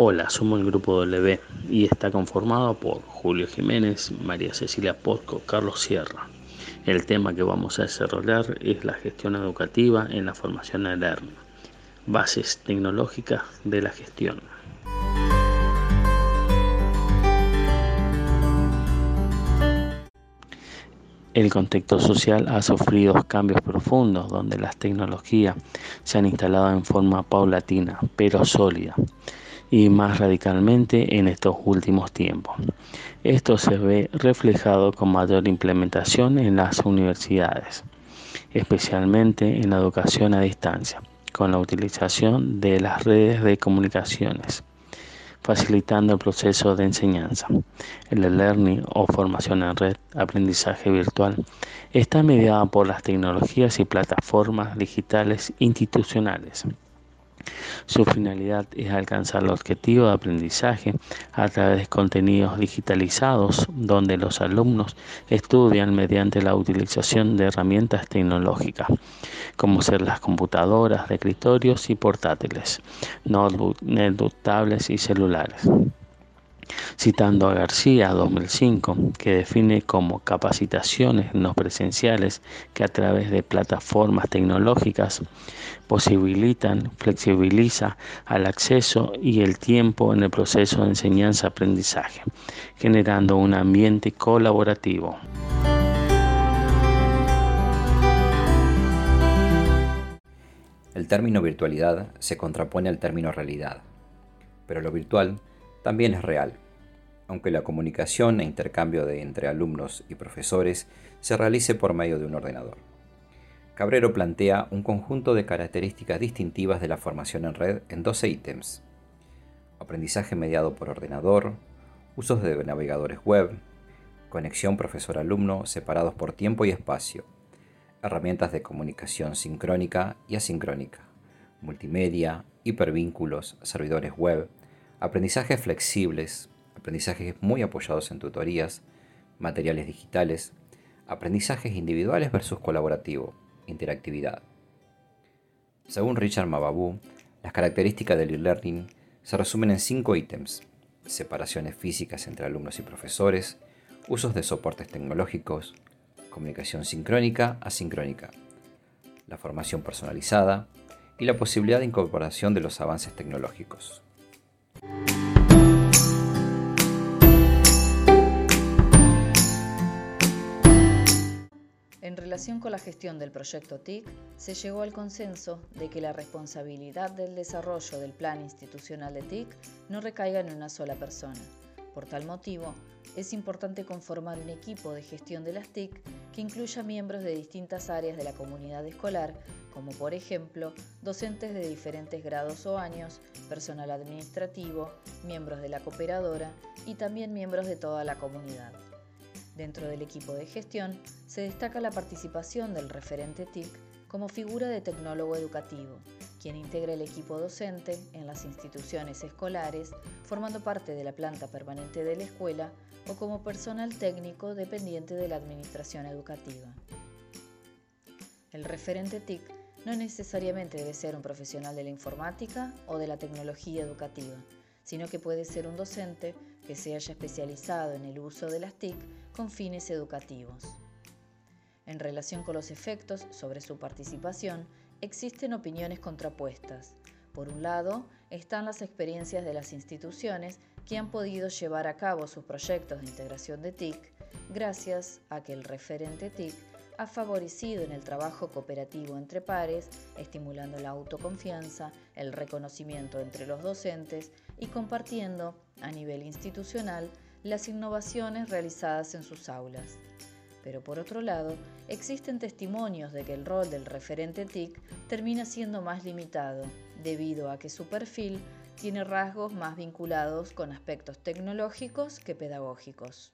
Hola, somos el Grupo W y está conformado por Julio Jiménez, María Cecilia Posco, Carlos Sierra. El tema que vamos a desarrollar es la gestión educativa en la formación ERN, bases tecnológicas de la gestión. El contexto social ha sufrido cambios profundos donde las tecnologías se han instalado en forma paulatina pero sólida y más radicalmente en estos últimos tiempos. Esto se ve reflejado con mayor implementación en las universidades, especialmente en la educación a distancia, con la utilización de las redes de comunicaciones, facilitando el proceso de enseñanza. El e-learning o formación en red, aprendizaje virtual, está mediada por las tecnologías y plataformas digitales institucionales su finalidad es alcanzar el objetivo de aprendizaje a través de contenidos digitalizados donde los alumnos estudian mediante la utilización de herramientas tecnológicas, como ser las computadoras escritorios y portátiles, notebooks, tablets y celulares citando a García 2005, que define como capacitaciones no presenciales que a través de plataformas tecnológicas posibilitan, flexibiliza al acceso y el tiempo en el proceso de enseñanza-aprendizaje, generando un ambiente colaborativo. El término virtualidad se contrapone al término realidad, pero lo virtual también es real, aunque la comunicación e intercambio entre alumnos y profesores se realice por medio de un ordenador. Cabrero plantea un conjunto de características distintivas de la formación en red en 12 ítems. Aprendizaje mediado por ordenador, usos de navegadores web, conexión profesor-alumno separados por tiempo y espacio, herramientas de comunicación sincrónica y asincrónica, multimedia, hipervínculos, servidores web, Aprendizajes flexibles, aprendizajes muy apoyados en tutorías, materiales digitales, aprendizajes individuales versus colaborativo, interactividad. Según Richard Mababou, las características del e-learning se resumen en cinco ítems: separaciones físicas entre alumnos y profesores, usos de soportes tecnológicos, comunicación sincrónica, asincrónica, la formación personalizada y la posibilidad de incorporación de los avances tecnológicos. En relación con la gestión del proyecto TIC, se llegó al consenso de que la responsabilidad del desarrollo del plan institucional de TIC no recaiga en una sola persona. Por tal motivo, es importante conformar un equipo de gestión de las TIC que incluya miembros de distintas áreas de la comunidad escolar, como por ejemplo docentes de diferentes grados o años, personal administrativo, miembros de la cooperadora y también miembros de toda la comunidad. Dentro del equipo de gestión se destaca la participación del referente TIC como figura de tecnólogo educativo, quien integra el equipo docente en las instituciones escolares, formando parte de la planta permanente de la escuela o como personal técnico dependiente de la administración educativa. El referente TIC no necesariamente debe ser un profesional de la informática o de la tecnología educativa, sino que puede ser un docente que se haya especializado en el uso de las TIC con fines educativos. En relación con los efectos sobre su participación, existen opiniones contrapuestas. Por un lado, están las experiencias de las instituciones que han podido llevar a cabo sus proyectos de integración de TIC gracias a que el referente TIC ha favorecido en el trabajo cooperativo entre pares, estimulando la autoconfianza, el reconocimiento entre los docentes y compartiendo, a nivel institucional, las innovaciones realizadas en sus aulas. Pero por otro lado, existen testimonios de que el rol del referente TIC termina siendo más limitado, debido a que su perfil tiene rasgos más vinculados con aspectos tecnológicos que pedagógicos.